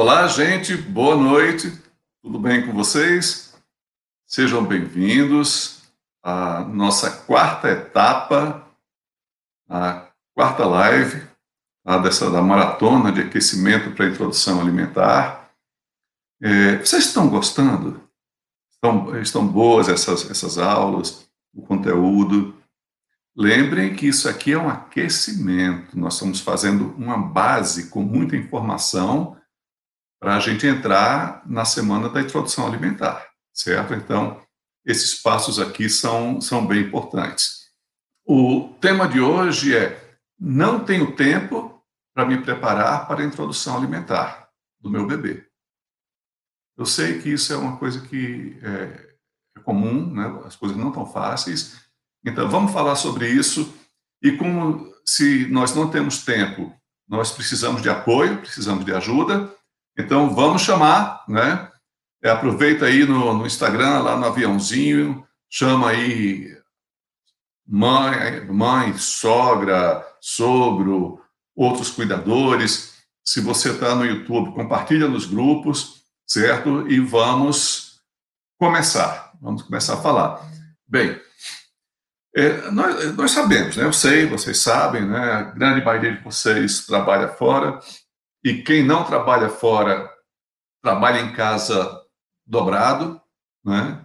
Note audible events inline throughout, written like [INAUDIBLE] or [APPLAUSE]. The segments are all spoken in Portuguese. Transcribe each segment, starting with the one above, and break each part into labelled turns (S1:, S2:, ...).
S1: Olá, gente, boa noite, tudo bem com vocês? Sejam bem-vindos à nossa quarta etapa, a quarta live a dessa, da maratona de aquecimento para introdução alimentar. É, vocês estão gostando? Estão, estão boas essas, essas aulas, o conteúdo? Lembrem que isso aqui é um aquecimento, nós estamos fazendo uma base com muita informação para a gente entrar na semana da introdução alimentar, certo? Então, esses passos aqui são, são bem importantes. O tema de hoje é: não tenho tempo para me preparar para a introdução alimentar do meu bebê. Eu sei que isso é uma coisa que é, é comum, né? as coisas não tão fáceis, então, vamos falar sobre isso e como se nós não temos tempo, nós precisamos de apoio, precisamos de ajuda. Então, vamos chamar, né? É, aproveita aí no, no, Instagram, lá no aviãozinho, chama aí mãe, mãe, sogra, sogro, outros cuidadores. Se você está no YouTube, compartilha nos grupos, certo? E vamos começar. Vamos começar a falar. Bem, é, nós, nós, sabemos, né? eu sei, vocês sabem, né? a grande maioria de vocês trabalha fora, e quem não trabalha fora trabalha em casa dobrado, né?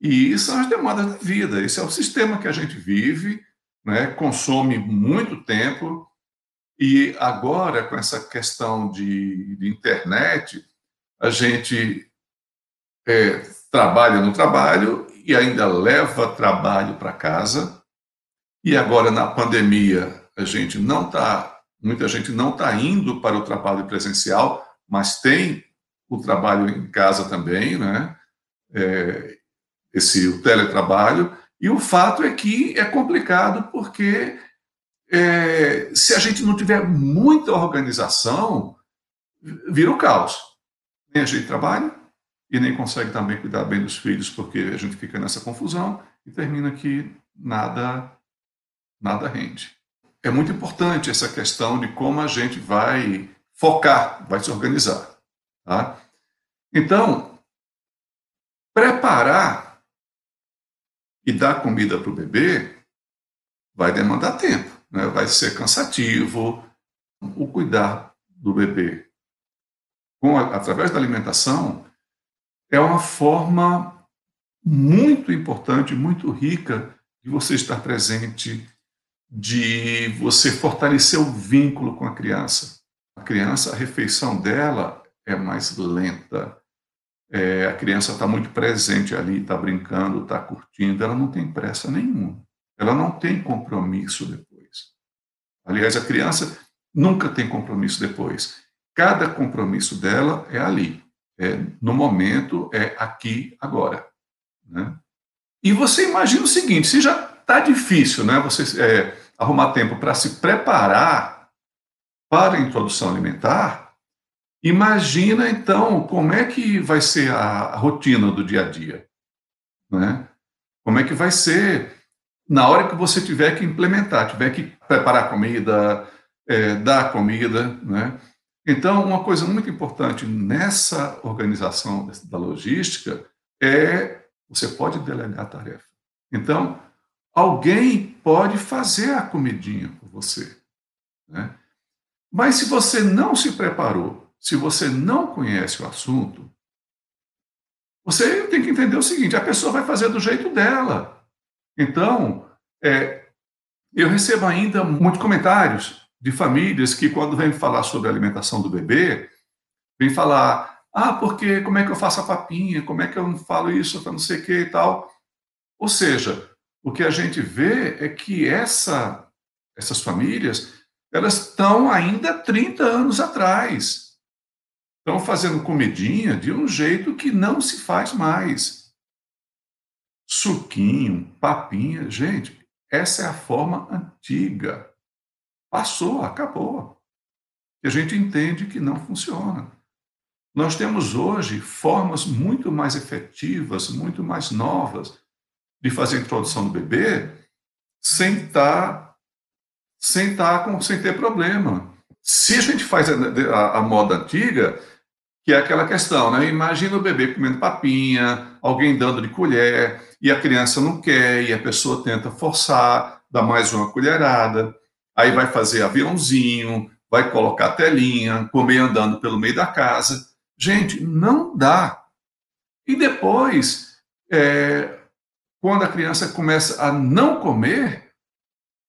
S1: e são as demandas da vida, esse é o sistema que a gente vive, né? consome muito tempo, e agora, com essa questão de, de internet, a gente é, trabalha no trabalho e ainda leva trabalho para casa. E agora, na pandemia, a gente não está, muita gente não está indo para o trabalho presencial, mas tem o trabalho em casa também, né? É, esse o teletrabalho. E o fato é que é complicado porque é, se a gente não tiver muita organização, vira o caos. Nem a gente trabalha, e nem consegue também cuidar bem dos filhos, porque a gente fica nessa confusão e termina que nada, nada rende. É muito importante essa questão de como a gente vai focar, vai se organizar. Tá? Então, preparar e dar comida para o bebê vai demandar tempo, né? vai ser cansativo. O cuidar do bebê com, através da alimentação é uma forma muito importante, muito rica de você estar presente, de você fortalecer o vínculo com a criança. A criança, a refeição dela é mais lenta. É, a criança está muito presente ali, está brincando, está curtindo, ela não tem pressa nenhuma. Ela não tem compromisso depois. Aliás, a criança nunca tem compromisso depois. Cada compromisso dela é ali é, no momento, é aqui, agora. Né? E você imagina o seguinte: se já está difícil né, você é, arrumar tempo para se preparar para a introdução alimentar, imagina então como é que vai ser a, rotina do dia a dia. Né? Como é que vai ser na hora que você tiver que implementar, tiver que preparar comida, é, dar comida, né? Então, uma coisa muito importante nessa organização da logística é você pode delegar a tarefa. Então, alguém pode fazer a comidinha por você. Né? Mas se você não se preparou, se você não conhece o assunto, você tem que entender o seguinte: a pessoa vai fazer do jeito dela. Então, é, eu recebo ainda muitos comentários de famílias que, quando vêm falar sobre a alimentação do bebê, vêm falar: ah, porque como é que eu faço a papinha? Como é que eu não falo isso para não sei o que e tal? Ou seja, o que a gente vê é que essa, essas famílias elas estão ainda 30 anos atrás. Estão fazendo comidinha de um jeito que não se faz mais. Suquinho, papinha, gente, essa é a forma antiga. Passou, acabou. E a gente entende que não funciona. Nós temos hoje formas muito mais efetivas, muito mais novas de fazer a introdução do bebê sem estar tá, sem, estar tá com, sem ter problema. Se a gente faz a, a, a moda antiga, que é aquela questão, né? Imagina o bebê comendo papinha, alguém dando de colher, e a criança não quer, e a pessoa tenta forçar, dá mais uma colherada, aí vai fazer aviãozinho, vai colocar telinha, comer andando pelo meio da casa. Gente, não dá. E depois, é, quando a criança começa a não comer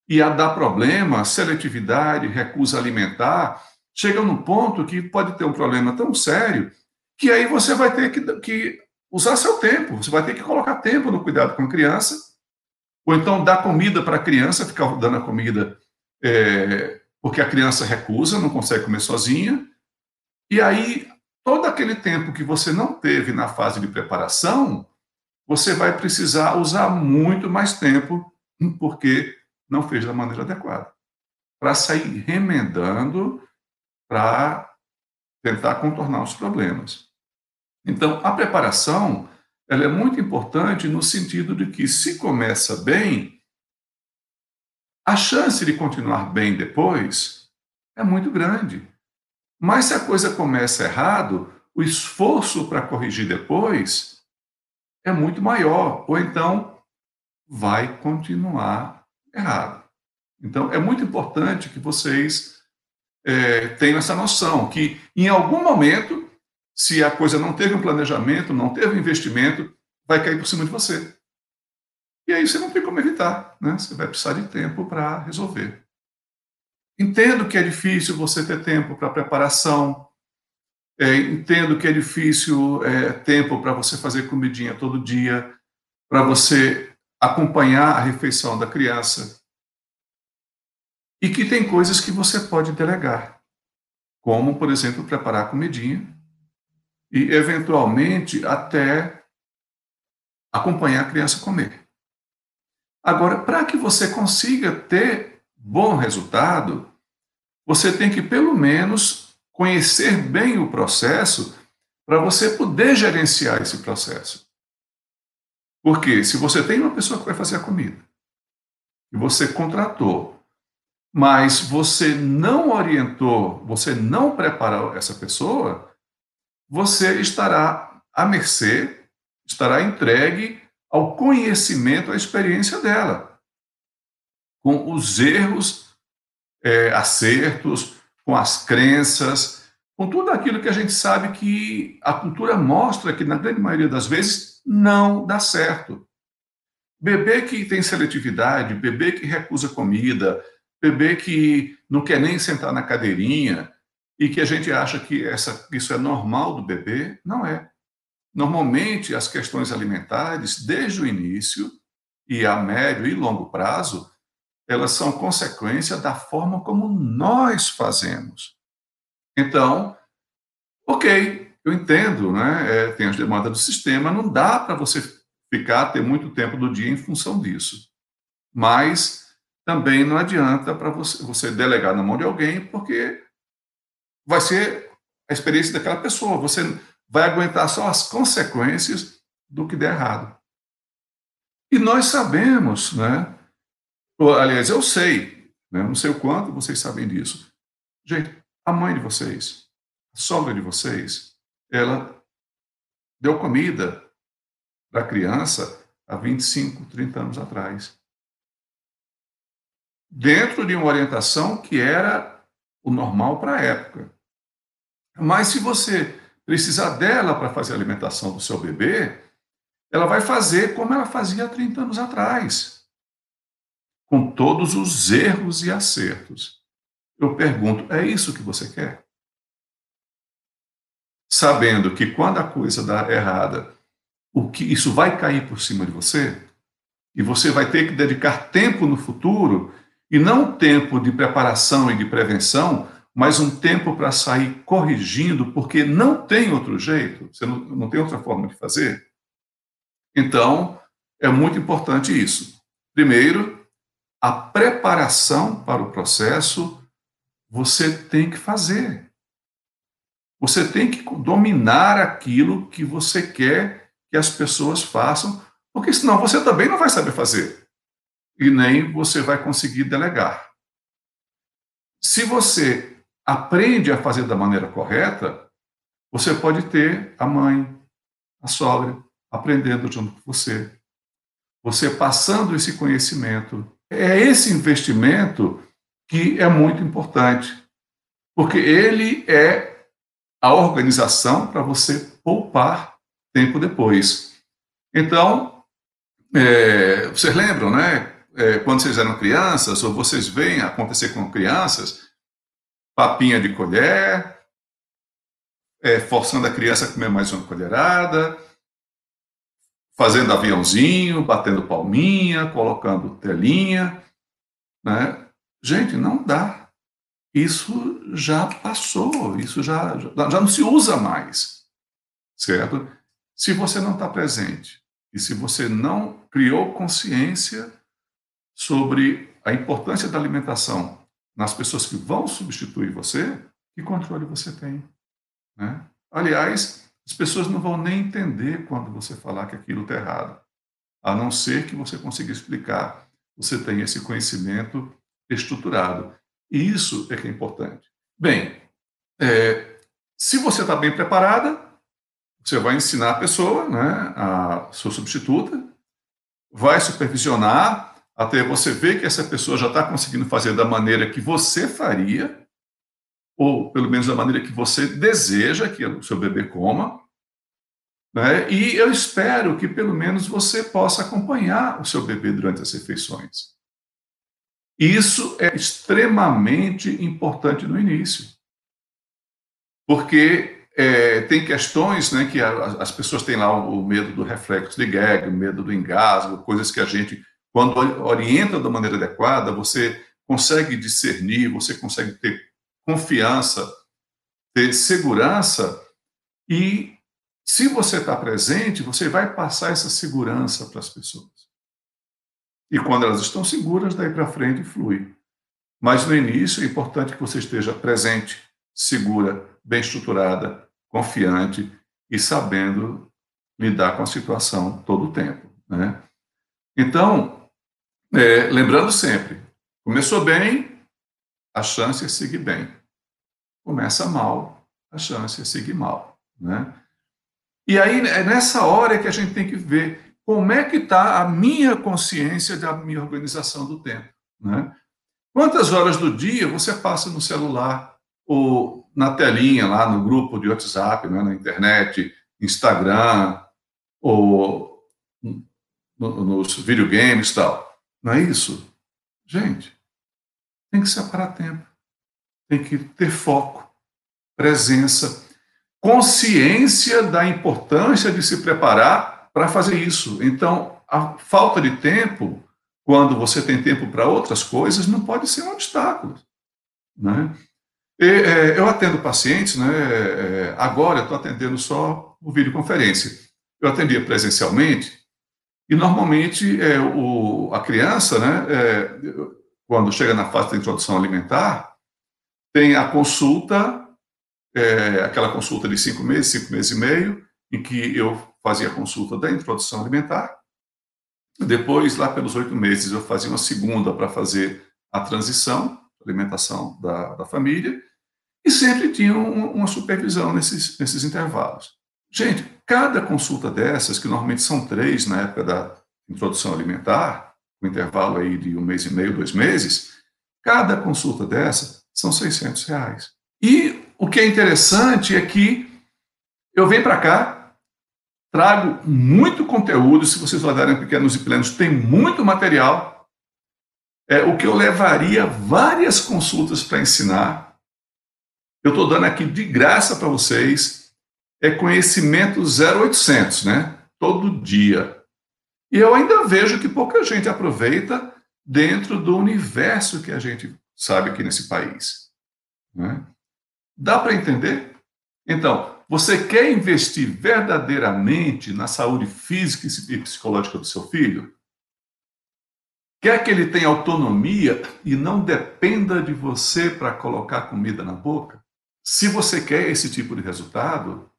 S1: e a dar problema, seletividade, recusa alimentar, chega num ponto que pode ter um problema tão sério que aí você vai ter que, que usar seu tempo, você vai ter que colocar tempo no cuidado com a criança, ou então dar comida para a criança, ficar dando a comida é, porque a criança recusa, não consegue comer sozinha, e aí todo aquele tempo que você não teve na fase de preparação, você vai precisar usar muito mais tempo, porque não fez da maneira adequada, para sair remendando para tentar contornar os problemas. Então, a preparação ela é muito importante no sentido de que, se começa bem, a chance de continuar bem depois é muito grande. Mas se a coisa começa errado, o esforço para corrigir depois é muito maior, ou então vai continuar errado. Então, é muito importante que vocês é, tenham essa noção que, em algum momento, se a coisa não teve um planejamento, não teve um investimento, vai cair por cima de você. E aí você não tem como evitar, né? Você vai precisar de tempo para resolver. Entendo que é difícil você ter tempo para preparação, é, entendo que é difícil é, tempo para você fazer comidinha todo dia, para você acompanhar a refeição da criança. E que tem coisas que você pode delegar, como, por exemplo, preparar comidinha e, eventualmente, até acompanhar a criança comer. Agora, para que você consiga ter bom resultado, você tem que, pelo menos, conhecer bem o processo para você poder gerenciar esse processo. Porque se você tem uma pessoa que vai fazer a comida, e você contratou mas você não orientou, você não preparou essa pessoa, você estará à mercê, estará entregue ao conhecimento, à experiência dela, com os erros, é, acertos, com as crenças, com tudo aquilo que a gente sabe que a cultura mostra que, na grande maioria das vezes, não dá certo. Bebê que tem seletividade, bebê que recusa comida, bebê que não quer nem sentar na cadeirinha e que a gente acha que essa, isso é normal do bebê, não é. Normalmente, as questões alimentares, desde o início e a médio e longo prazo, elas são consequência da forma como nós fazemos. Então, ok, eu entendo, né? É, tem as demandas do sistema, não dá para você ficar, ter muito tempo do dia em função disso. Mas também não adianta para você, você delegar na mão de alguém, porque vai ser a experiência daquela pessoa. Você vai aguentar só as consequências do que der errado. E nós sabemos, né? Aliás, eu sei, né? não sei o quanto vocês sabem disso. Gente, a mãe de vocês, a sogra de vocês, ela deu comida para a criança há 25, 30 anos atrás dentro de uma orientação que era o normal para a época. Mas se você precisar dela para fazer a alimentação do seu bebê, ela vai fazer como ela fazia há 30 anos atrás, com todos os erros e acertos. Eu pergunto, é isso que você quer? Sabendo que quando a coisa dá errada, o que isso vai cair por cima de você, e você vai ter que dedicar tempo no futuro e não tempo de preparação e de prevenção, mas um tempo para sair corrigindo, porque não tem outro jeito, você não, não tem outra forma de fazer. Então, é muito importante isso. Primeiro, a preparação para o processo você tem que fazer. Você tem que dominar aquilo que você quer que as pessoas façam, porque senão você também não vai saber fazer e nem você vai conseguir delegar. Se você aprende a fazer da maneira correta, Você pode ter a mãe, a sogra, aprendendo junto com você. Você passando esse conhecimento. É esse investimento que é muito importante, porque ele é a organização para você poupar tempo depois. Então, é, vocês lembram, né? É, quando vocês eram crianças, ou vocês veem acontecer com crianças, papinha de colher, é, forçando a criança a comer mais uma colherada, fazendo aviãozinho, batendo palminha, colocando telinha. Né? Gente, não dá. Isso já passou, isso já, já, já não se usa mais. Certo? Se você não está presente e se você não criou consciência sobre a importância da alimentação nas pessoas que vão substituir você, que controle você tem? Né? Aliás, as pessoas não vão nem entender quando você falar que aquilo está errado, a não ser que você consiga explicar. Você tem esse conhecimento estruturado. E isso é que é importante. Bem, é, se você está bem preparada, você vai ensinar a pessoa, né, a sua substituta, vai supervisionar até você ver que essa pessoa já está conseguindo fazer da maneira que você faria, ou pelo menos da maneira que você deseja que o seu bebê coma. Né? E eu espero que pelo menos você possa acompanhar o seu bebê durante as refeições. Isso é extremamente importante no início, porque é, tem questões né, que a, as pessoas têm lá o, o, medo do reflexo de gag, o medo do engasgo, coisas que a gente, quando orienta da maneira adequada, você consegue discernir, você consegue ter confiança, ter segurança e se você está presente, você vai passar essa segurança para as pessoas. E quando elas estão seguras, daí para frente flui. Mas no início é importante que você esteja presente, segura, bem estruturada, confiante e sabendo lidar com a situação todo o tempo. Né? Então, é, lembrando sempre, começou bem, a chance é seguir bem. Começa mal, a chance é seguir mal. Né? E aí, é nessa hora que a gente tem que ver como é que está a minha consciência da minha organização do tempo. Né? Quantas horas do dia você passa no celular ou na telinha, lá no grupo de WhatsApp, né, na internet, Instagram, ou nos videogames tal? Não é isso? Gente, tem que separar tempo, tem que ter foco, presença, consciência da importância de se preparar para fazer isso. Então, a falta de tempo, quando você tem tempo para outras coisas, não pode ser um obstáculo. Né? E, é, eu atendo pacientes, né, é, agora estou atendendo só por videoconferência. Eu atendia presencialmente, e normalmente é, o, a criança, né, é, quando chega na fase da introdução alimentar, tem a consulta, é, aquela consulta de cinco meses, cinco meses e meio, em que eu fazia a consulta da introdução alimentar. Depois, lá pelos oito meses, eu fazia uma segunda para fazer a transição, alimentação da, da família, e sempre tinha um, uma supervisão nesses, nesses intervalos. Gente, cada consulta dessas, que normalmente são três na época da introdução alimentar, um intervalo aí de um mês e meio, dois meses, cada consulta dessa são 600 reais. E o que é interessante é que eu venho para cá, trago muito conteúdo, se vocês olharem pequenos e plenos, tem muito material, é o que eu levaria várias consultas para ensinar. Eu estou dando aqui de graça para vocês, é conhecimento 0800, né? Todo dia. E eu ainda vejo que pouca gente aproveita dentro do universo que a gente sabe aqui nesse país. Né? Dá para entender? Então, você quer investir verdadeiramente na saúde física e psicológica do seu filho? Quer que ele tenha autonomia e não dependa de você para colocar comida na boca? Se você quer esse tipo de resultado,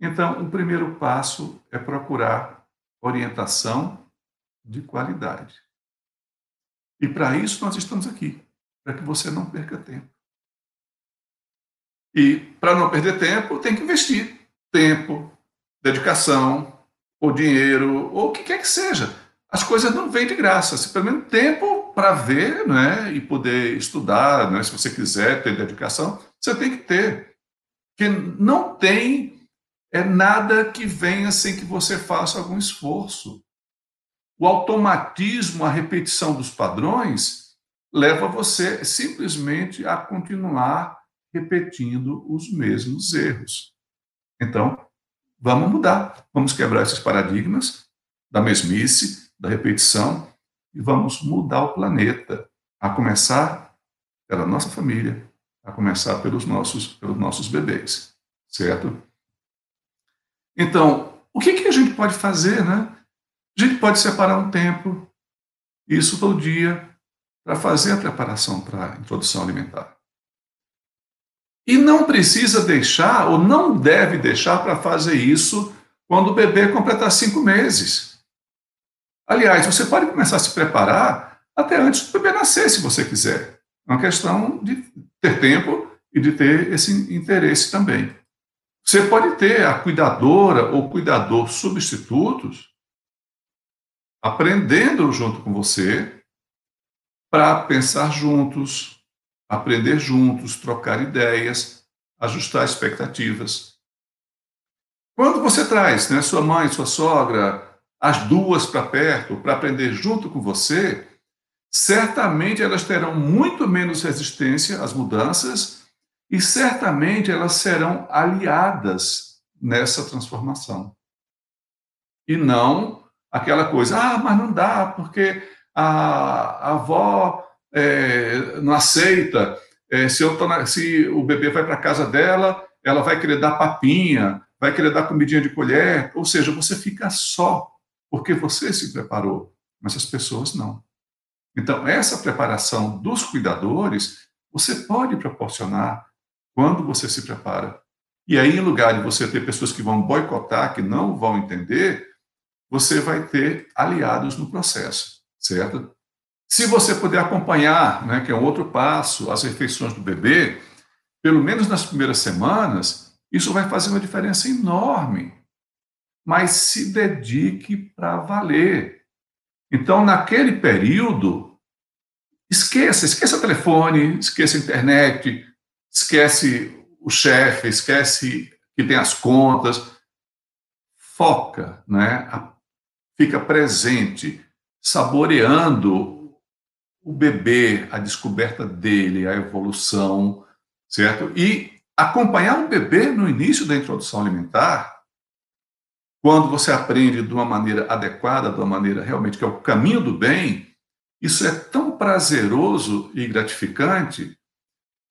S1: então o primeiro passo é procurar orientação de qualidade. E para isso nós estamos aqui, para que você não perca tempo. E para não perder tempo, tem que investir tempo, dedicação, ou dinheiro, ou o que quer que seja. As coisas não vêm de graça. Se pelo menos tempo para ver né, e poder estudar, né, se você quiser ter dedicação, você tem que ter. Porque não tem é nada que venha sem que você faça algum esforço. O automatismo, a repetição dos padrões, leva você simplesmente a continuar repetindo os mesmos erros. Então, vamos mudar, vamos quebrar esses paradigmas da mesmice, da repetição e vamos mudar o planeta, a começar pela nossa família, a começar pelos nossos, pelos nossos bebês, certo? Então, o que, que a gente pode fazer, né? A gente pode separar um tempo, isso todo dia, para fazer a preparação para a introdução alimentar. E não precisa deixar, ou não deve deixar para fazer isso quando o bebê completar cinco meses. Aliás, você pode começar a se preparar até antes do bebê nascer, se você quiser. É uma questão de ter tempo e de ter esse interesse também. Você pode ter a cuidadora ou cuidador substitutos aprendendo junto com você para pensar juntos, aprender juntos, trocar ideias, ajustar expectativas. Quando você traz né, sua mãe, sua sogra, as duas para perto, para aprender junto com você, certamente elas terão muito menos resistência às mudanças e certamente elas serão aliadas nessa transformação. E não aquela coisa, ah, mas não dá, porque a, a avó é, não aceita, é, se, eu tô na, se o bebê vai para casa dela, ela vai querer dar papinha, vai querer dar comidinha de colher, ou seja, você fica só, porque você se preparou, mas as pessoas não. Então, essa preparação dos cuidadores, você pode proporcionar quando você se prepara. E aí, em lugar de você ter pessoas que vão boicotar, que não vão entender, você vai ter aliados no processo, certo? Se você puder acompanhar, né, que é um outro passo, as refeições do bebê, pelo menos nas primeiras semanas, isso vai fazer uma diferença enorme. Mas se dedique para valer. Então, naquele período, esqueça, esqueça telefone, esqueça internet, esquece o chefe, esquece que tem as contas, foca, né? fica presente, saboreando o bebê, a descoberta dele, a evolução, certo? E acompanhar o bebê no início da introdução alimentar, quando você aprende de uma maneira adequada, de uma maneira realmente que é o caminho do bem, isso é tão prazeroso e gratificante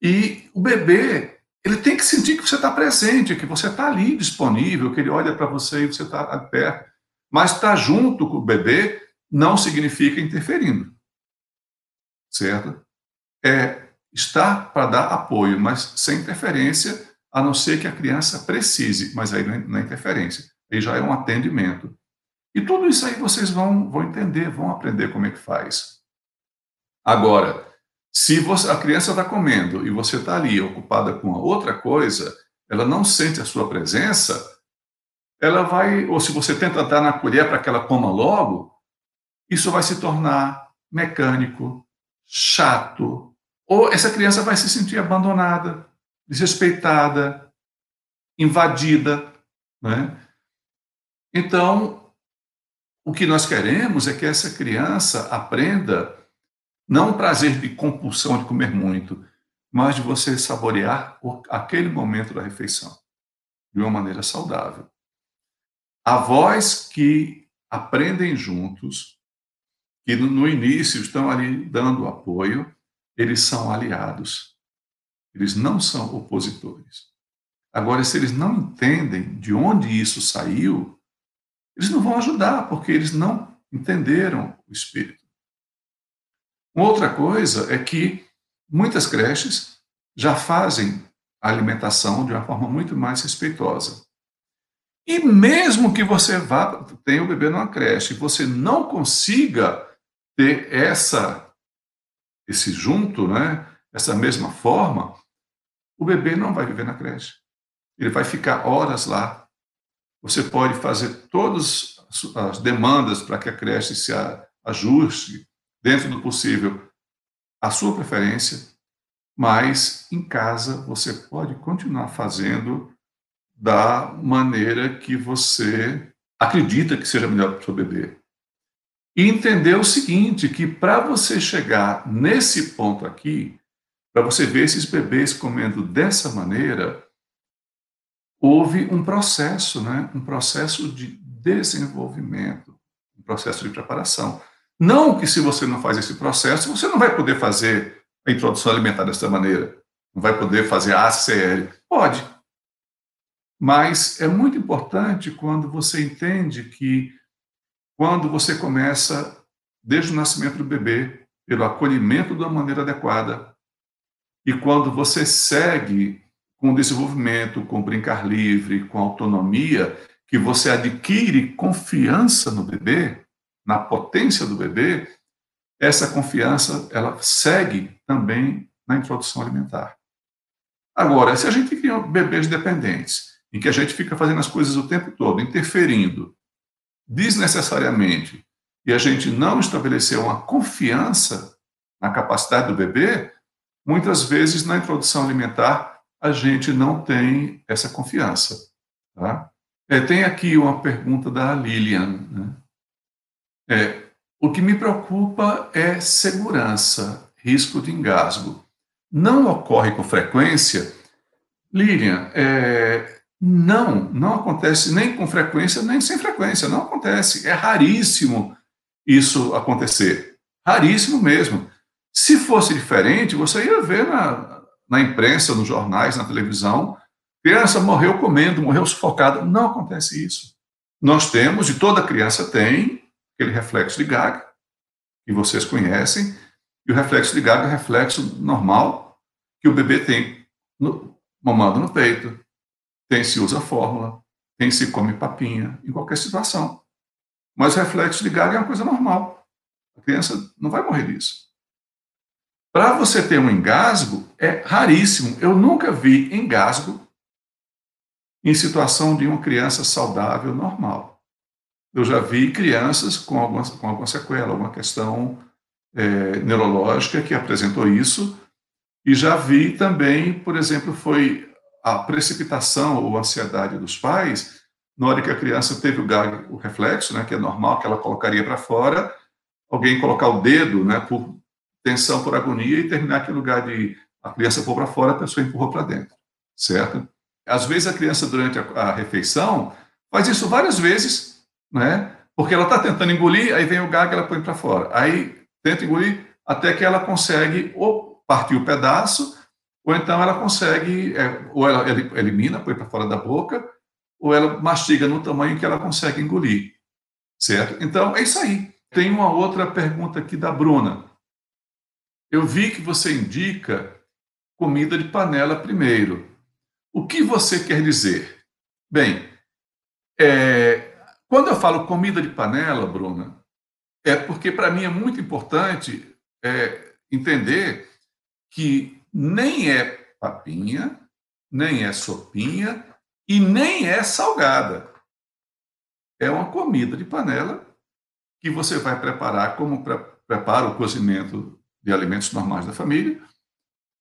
S1: e o bebê, ele tem que sentir que você está presente, que você está ali disponível, que ele olha para você e você está perto. Mas estar tá junto com o bebê não significa interferindo. Certo? É estar para dar apoio, mas sem interferência, a não ser que a criança precise, mas aí não é, é interferência, aí já é um atendimento. E tudo isso aí vocês vão, vão entender, vão aprender como é que faz. Agora, se você, a criança está comendo e você está ali ocupada com outra coisa, ela não sente a sua presença, ela vai, ou se você tenta dar na colher para que ela coma logo, isso vai se tornar mecânico, chato, ou essa criança vai se sentir abandonada, desrespeitada, invadida. Né? Então, o que nós queremos é que essa criança aprenda não o prazer de compulsão de comer muito, mas de você saborear aquele momento da refeição de uma maneira saudável. Avós que aprendem juntos, que no início estão ali dando apoio, eles são aliados. Eles não são opositores. Agora, se eles não entendem de onde isso saiu, eles não vão ajudar, porque eles não entenderam o espírito. Uma outra coisa é que muitas creches já fazem a alimentação de uma forma muito mais respeitosa. E mesmo que você vá, tenha o bebê numa creche, você não consiga ter essa esse junto, né, essa mesma forma, o bebê não vai viver na creche. Ele vai ficar horas lá. Você pode fazer todas as demandas para que a creche se ajuste, dentro do possível, à sua preferência, mas em casa você pode continuar fazendo da maneira que você acredita que seja melhor para o seu bebê. E entender o seguinte, que para você chegar nesse ponto aqui, para você ver esses bebês comendo dessa maneira, houve um processo, né? um processo de desenvolvimento, um processo de preparação. Não que se você não faz esse processo, você não vai poder fazer a introdução alimentar dessa maneira, não vai poder fazer a ACL. Pode. Mas é muito importante quando você entende que quando você começa, desde o nascimento do bebê, pelo acolhimento da maneira adequada, e quando você segue com o desenvolvimento, com brincar livre, com autonomia, que você adquire confiança no bebê, na potência do bebê, essa confiança ela segue também na introdução alimentar. Agora, se a gente cria bebês dependentes, em que a gente fica fazendo as coisas o tempo todo, interferindo, desnecessariamente, e a gente não estabeleceu uma confiança na capacidade do bebê, muitas vezes na introdução alimentar a gente não tem essa confiança. Tá? É, tem aqui uma pergunta da Lilian. Né? É, o que me preocupa é segurança, risco de engasgo. Não ocorre com frequência? Lilian, é, não, não acontece nem com frequência, nem sem frequência, não acontece. É raríssimo isso acontecer. Raríssimo mesmo. Se fosse diferente, você ia ver na, na imprensa, nos jornais, na televisão, criança morreu comendo, morreu sufocada. Não acontece isso. Nós temos, e toda criança tem, aquele reflexo de Gag, que vocês conhecem, e o reflexo de Gag é o reflexo normal que o bebê tem no, mamando no peito, tem se usa fórmula, tem se come papinha, em qualquer situação. Mas o reflexo de Gag é uma coisa normal. A criança não vai morrer disso. Para você ter um engasgo, é raríssimo. Eu nunca vi engasgo em situação de uma criança saudável normal. Eu já vi crianças com alguma, com alguma sequela, alguma questão é, neurológica que apresentou isso, e já vi também, por exemplo, foi a precipitação ou ansiedade dos pais, na hora que a criança teve o gag, o reflexo, né, que é normal que ela colocaria para fora, alguém colocar o dedo, né, por tensão, por agonia e terminar aquele lugar de a criança pôr para fora, a pessoa empurrou para dentro, certo? Às vezes a criança durante a, a refeição faz isso várias vezes, né? Porque ela está tentando engolir, aí vem o gag, ela põe para fora. Aí tenta engolir até que ela consegue ou partir o pedaço ou então ela consegue, é, ou ela elimina, põe para fora da boca, ou ela mastiga no tamanho que ela consegue engolir, certo? Então, é isso aí. Tem uma outra pergunta aqui da Bruna. Eu vi que você indica comida de panela primeiro. O que você quer dizer? Bem, é, quando eu falo comida de panela, Bruna, é porque para mim é muito importante é, entender que nem é papinha, nem é sopinha e nem é salgada. É uma comida de panela que você vai preparar como pre prepara o cozimento de alimentos normais da família.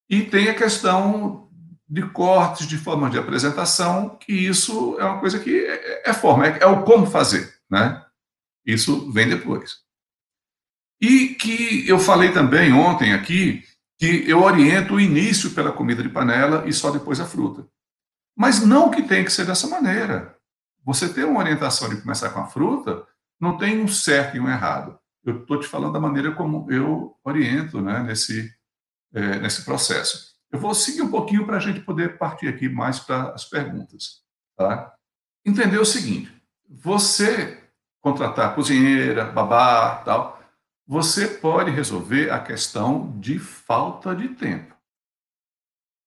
S1: E tem a questão de cortes, de formas de apresentação, que isso é uma coisa que é, é forma, é, é o como fazer, né? Isso vem depois. E que eu falei também ontem aqui que eu oriento o início pela comida de panela e só depois a fruta. Mas não que tem que ser dessa maneira. Você ter uma orientação de começar com a fruta, não tem um certo e um errado. Eu estou te falando da maneira como eu oriento né, nesse, é, nesse processo. Eu vou seguir um pouquinho para a gente poder partir aqui mais para as perguntas. Tá? Entender o seguinte: você contratar cozinheira, babá, tal, você pode resolver a questão de falta de tempo.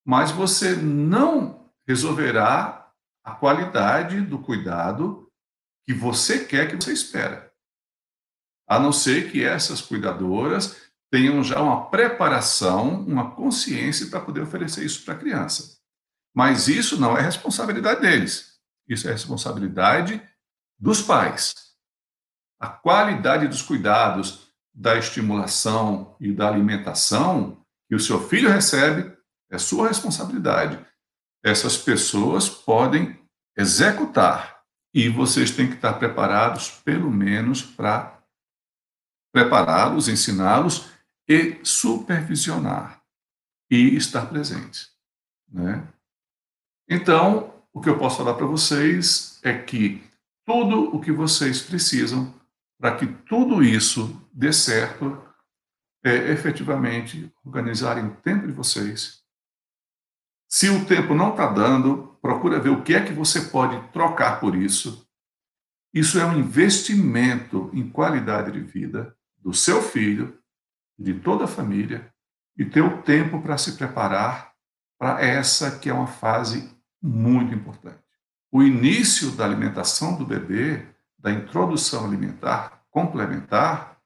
S1: Mas você não resolverá a qualidade do cuidado que você quer, que você espera. A não ser que essas cuidadoras tenham já uma preparação, uma consciência para poder oferecer isso para a criança. Mas isso não é responsabilidade deles. Isso é responsabilidade dos pais. A qualidade dos cuidados, da estimulação e da alimentação que o seu filho recebe é sua responsabilidade. Essas pessoas podem executar e vocês têm que estar preparados, pelo menos, para prepará-los, ensiná-los e supervisionar e estar presentes. Né? Então, o que eu posso falar para vocês é que tudo o que vocês precisam para que tudo isso dê certo é efetivamente organizarem o tempo de vocês. Se o tempo não está dando, procura ver o que é que você pode trocar por isso. Isso é um investimento em qualidade de vida do seu filho, de toda a família, e ter o tempo para se preparar para essa que é uma fase muito importante. O início da alimentação do bebê, da introdução alimentar complementar,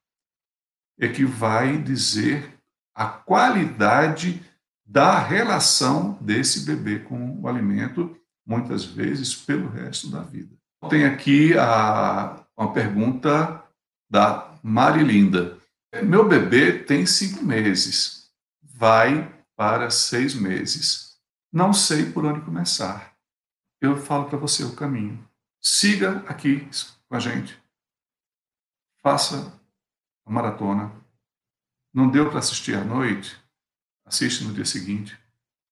S1: é que vai dizer a qualidade da relação desse bebê com o alimento, muitas vezes pelo resto da vida. Tem aqui a, uma pergunta da Marilinda. Meu bebê tem cinco meses, vai para seis meses. Não sei por onde começar. Eu falo para você o caminho. Siga aqui com a gente. Faça a maratona. Não deu para assistir à noite? Assiste no dia seguinte.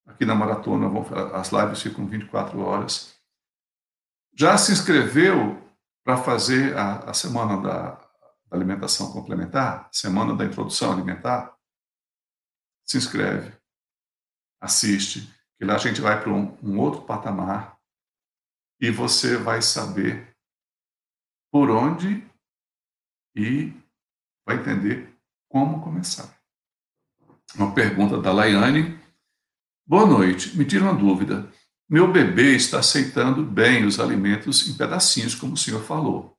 S1: Aqui na maratona, as lives ficam 24 horas. Já se inscreveu para fazer a, a semana da, da alimentação complementar? Semana da introdução alimentar? Se inscreve assiste, que lá a gente vai para um, um outro patamar e você vai saber por onde e vai entender como começar. Uma pergunta da Laiane. Boa noite, me tira uma dúvida. Meu bebê está aceitando bem os alimentos em pedacinhos, como o senhor falou.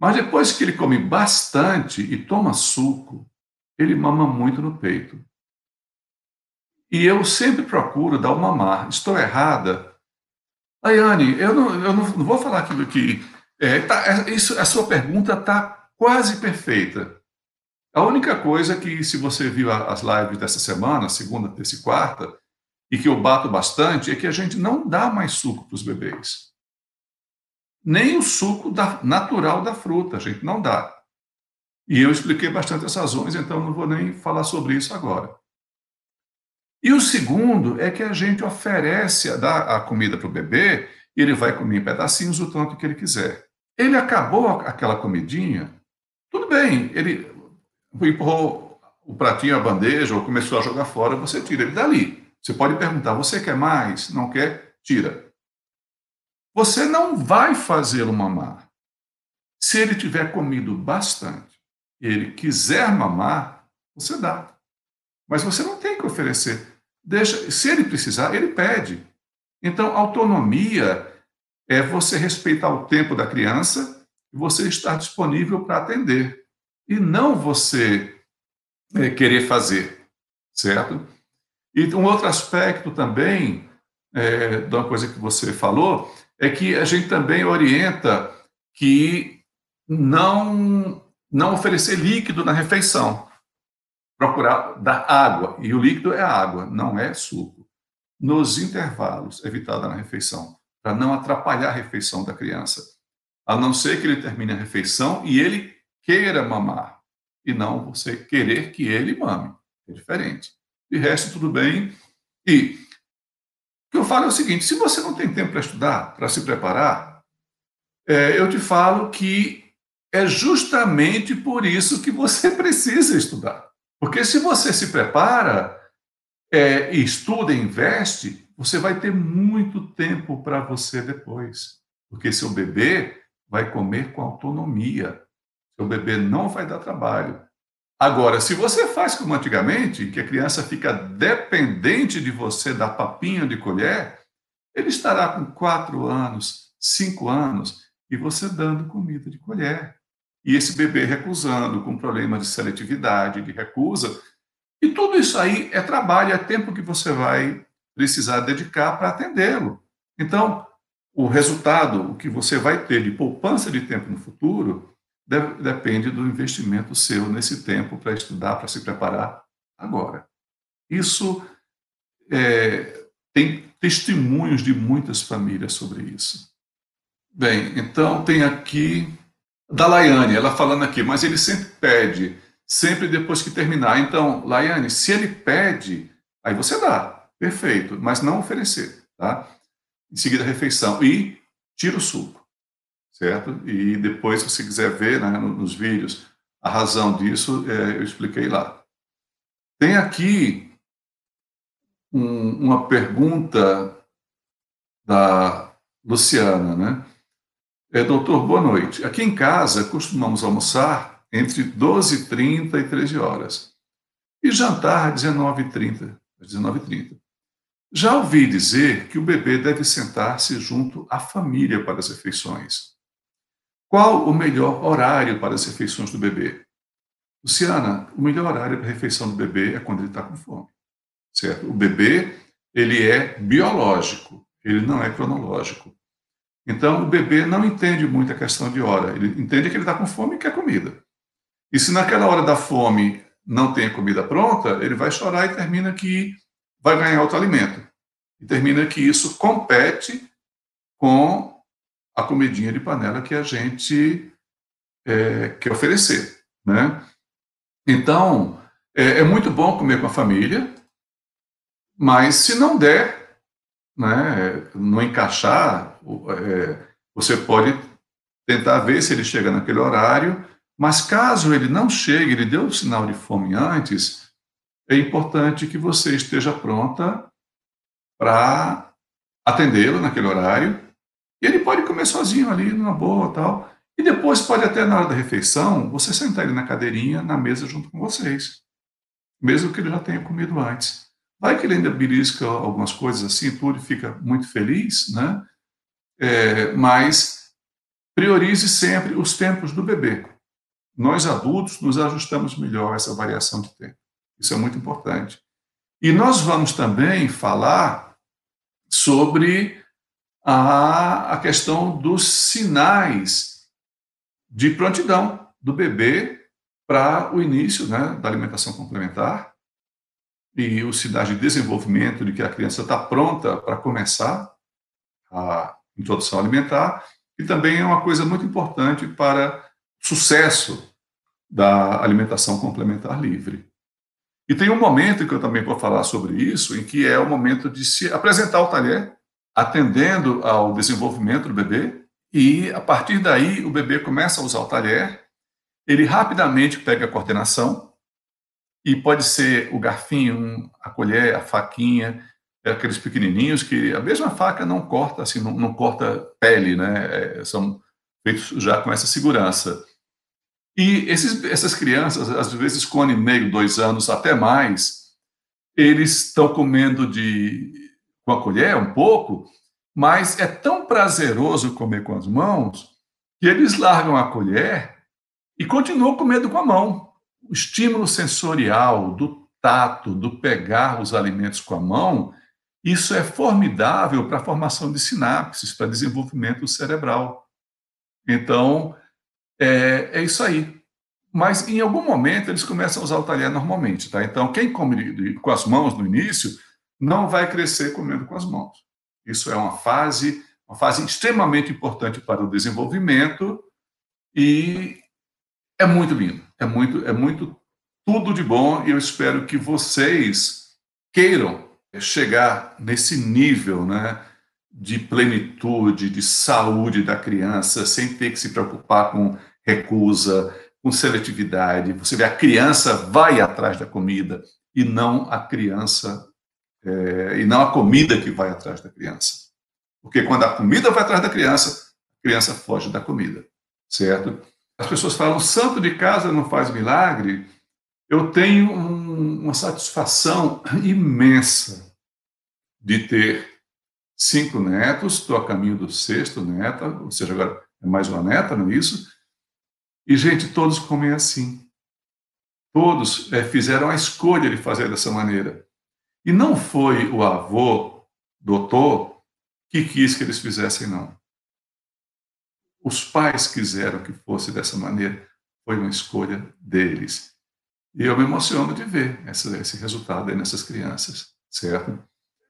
S1: Mas depois que ele come bastante e toma suco, ele mama muito no peito. E eu sempre procuro dar o mamar. Estou errada? Ayane, eu não, eu não, não vou falar aquilo que. É, tá, é, isso, a sua pergunta está quase perfeita. A única coisa que, se você viu as lives dessa semana, segunda, terça e quarta, e que eu bato bastante, é que a gente não dá mais suco para os bebês. Nem o suco da, natural da fruta, a gente não dá. E eu expliquei bastante as razões, então não vou nem falar sobre isso agora. E o segundo é que a gente oferece a, a comida para o bebê, e ele vai comer em pedacinhos o tanto que ele quiser. Ele acabou aquela comidinha, tudo bem, ele empurrou o pratinho, a bandeja, ou começou a jogar fora, você tira ele dali. Você pode perguntar: você quer mais? Não quer? Tira. Você não vai fazê-lo mamar. Se ele tiver comido bastante ele quiser mamar, você dá. Mas você não tem que oferecer. Deixa, se ele precisar, ele pede. Então, autonomia é você respeitar o tempo da criança e você estar disponível para atender. E não você é, querer fazer, certo? E um outro aspecto também, é, de uma coisa que você falou, é que a gente também orienta que não, não oferecer líquido na refeição procurar dar água, e o líquido é água, não é suco. Nos intervalos, evitar dar na refeição, para não atrapalhar a refeição da criança. A não ser que ele termine a refeição e ele queira mamar, e não você querer que ele mame. É diferente. De resto, tudo bem. E o que eu falo é o seguinte: se você não tem tempo para estudar, para se preparar, é, eu te falo que é justamente por isso que você [LAUGHS] precisa estudar. Porque se você se prepara, é, estuda e investe, você vai ter muito tempo para você depois. Porque seu bebê vai comer com autonomia. Seu bebê não vai dar trabalho. Agora, se você faz como antigamente, que a criança fica dependente de você dar papinho de colher, ele estará com quatro anos, cinco anos, e você dando comida de colher e esse bebê recusando, com problema de seletividade, de recusa. E tudo isso aí é trabalho, é tempo que você vai precisar dedicar para atendê-lo. Então, o resultado, o que você vai ter de poupança de tempo no futuro, depende do investimento seu nesse tempo para estudar, para se preparar agora. Isso é, tem testemunhos de muitas famílias sobre isso. Bem, então tem aqui da Laiane, ela falando aqui, mas ele sempre pede, sempre depois que terminar. Então, Laiane, se ele pede, aí você dá, perfeito, mas não oferecer, tá? Em seguida refeição e tira o suco, certo? E depois, se você quiser ver né, nos vídeos a razão disso, é, eu expliquei lá. Tem aqui um, uma pergunta da Luciana, né? É, doutor, boa noite. Aqui em casa costumamos almoçar entre 12h30 e 13 horas e jantar às 19h30. 19h30. Já ouvi dizer que o bebê deve sentar-se junto à família para as refeições. Qual o melhor horário para as refeições do bebê? Luciana, o melhor horário para a refeição do bebê é quando ele está com fome, certo? O bebê, ele é biológico, ele não é cronológico. Então, o bebê não entende muito a questão de hora, ele entende que ele está com fome e quer comida. E se naquela hora da fome não tem a comida pronta, ele vai chorar e termina que vai ganhar outro alimento. E termina que isso compete com a comidinha de panela que a gente é, quer oferecer. Né? Então, é, é muito bom comer com a família, mas se não der, né, não encaixar, é, você pode tentar ver se ele chega naquele horário, mas caso ele não chegue, ele deu o sinal de fome antes, é importante que você esteja pronta para atendê-lo naquele horário. E ele pode comer sozinho ali, numa boa tal. E depois pode até, na hora da refeição, você sentar ele na cadeirinha, na mesa junto com vocês. Mesmo que ele já tenha comido antes. Vai que ele ainda belisca algumas coisas assim, tudo e fica muito feliz, né? É, mas priorize sempre os tempos do bebê. Nós adultos nos ajustamos melhor a essa variação de tempo. Isso é muito importante. E nós vamos também falar sobre a, a questão dos sinais de prontidão do bebê para o início né, da alimentação complementar e os sinais de desenvolvimento de que a criança está pronta para começar a introdução alimentar, e também é uma coisa muito importante para sucesso da alimentação complementar livre. E tem um momento que eu também vou falar sobre isso, em que é o momento de se apresentar o talher, atendendo ao desenvolvimento do bebê, e a partir daí o bebê começa a usar o talher, ele rapidamente pega a coordenação, e pode ser o garfinho, a colher, a faquinha, é aqueles pequenininhos que a mesma faca não corta assim, não, não corta pele, né? É, são feitos já com essa segurança. E esses, essas crianças, às vezes com um ano e meio, dois anos, até mais, eles estão comendo de com a colher um pouco, mas é tão prazeroso comer com as mãos que eles largam a colher e continuam comendo com a mão o estímulo sensorial do tato, do pegar os alimentos com a mão, isso é formidável para a formação de sinapses, para desenvolvimento cerebral. Então, é, é, isso aí. Mas em algum momento eles começam a usar o talher normalmente, tá? Então, quem come com as mãos no início não vai crescer comendo com as mãos. Isso é uma fase, uma fase extremamente importante para o desenvolvimento e é muito lindo, é muito, é muito tudo de bom e eu espero que vocês queiram chegar nesse nível, né, de plenitude, de saúde da criança, sem ter que se preocupar com recusa, com seletividade. Você vê, a criança vai atrás da comida e não a criança, é, e não a comida que vai atrás da criança. Porque quando a comida vai atrás da criança, a criança foge da comida, certo? As pessoas falam, santo de casa não faz milagre. Eu tenho um, uma satisfação imensa de ter cinco netos, estou a caminho do sexto neta, ou seja, agora é mais uma neta, não é isso? E, gente, todos comem assim. Todos é, fizeram a escolha de fazer dessa maneira. E não foi o avô, doutor, que quis que eles fizessem, não. Os pais quiseram que fosse dessa maneira, foi uma escolha deles. E eu me emociono de ver esse, esse resultado aí nessas crianças, certo?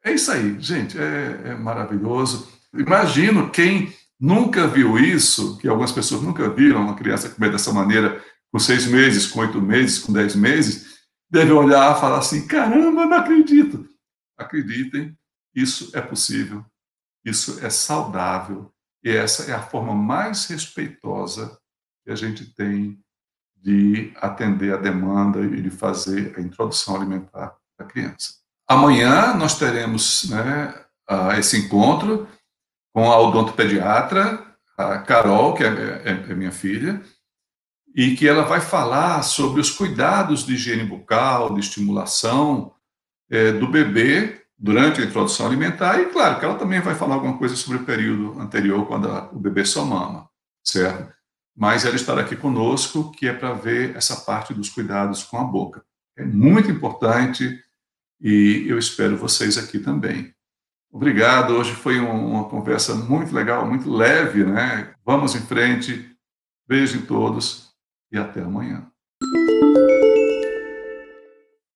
S1: É isso aí, gente, é, é maravilhoso. Imagino quem nunca viu isso, que algumas pessoas nunca viram uma criança comer dessa maneira, com seis meses, com oito meses, com dez meses, deve olhar e falar assim: caramba, não acredito. Acreditem, isso é possível, isso é saudável, e essa é a forma mais respeitosa que a gente tem de atender a demanda e de fazer a introdução alimentar da criança. Amanhã nós teremos né, esse encontro com a odontopediatra, a Carol, que é, é, é minha filha, e que ela vai falar sobre os cuidados de higiene bucal, de estimulação é, do bebê durante a introdução alimentar, e claro que ela também vai falar alguma coisa sobre o período anterior, quando a, o bebê só mama, certo? Mas ela estará aqui conosco, que é para ver essa parte dos cuidados com a boca. É muito importante e eu espero vocês aqui também. Obrigado, hoje foi uma conversa muito legal, muito leve, né? Vamos em frente. Beijo em todos e até amanhã.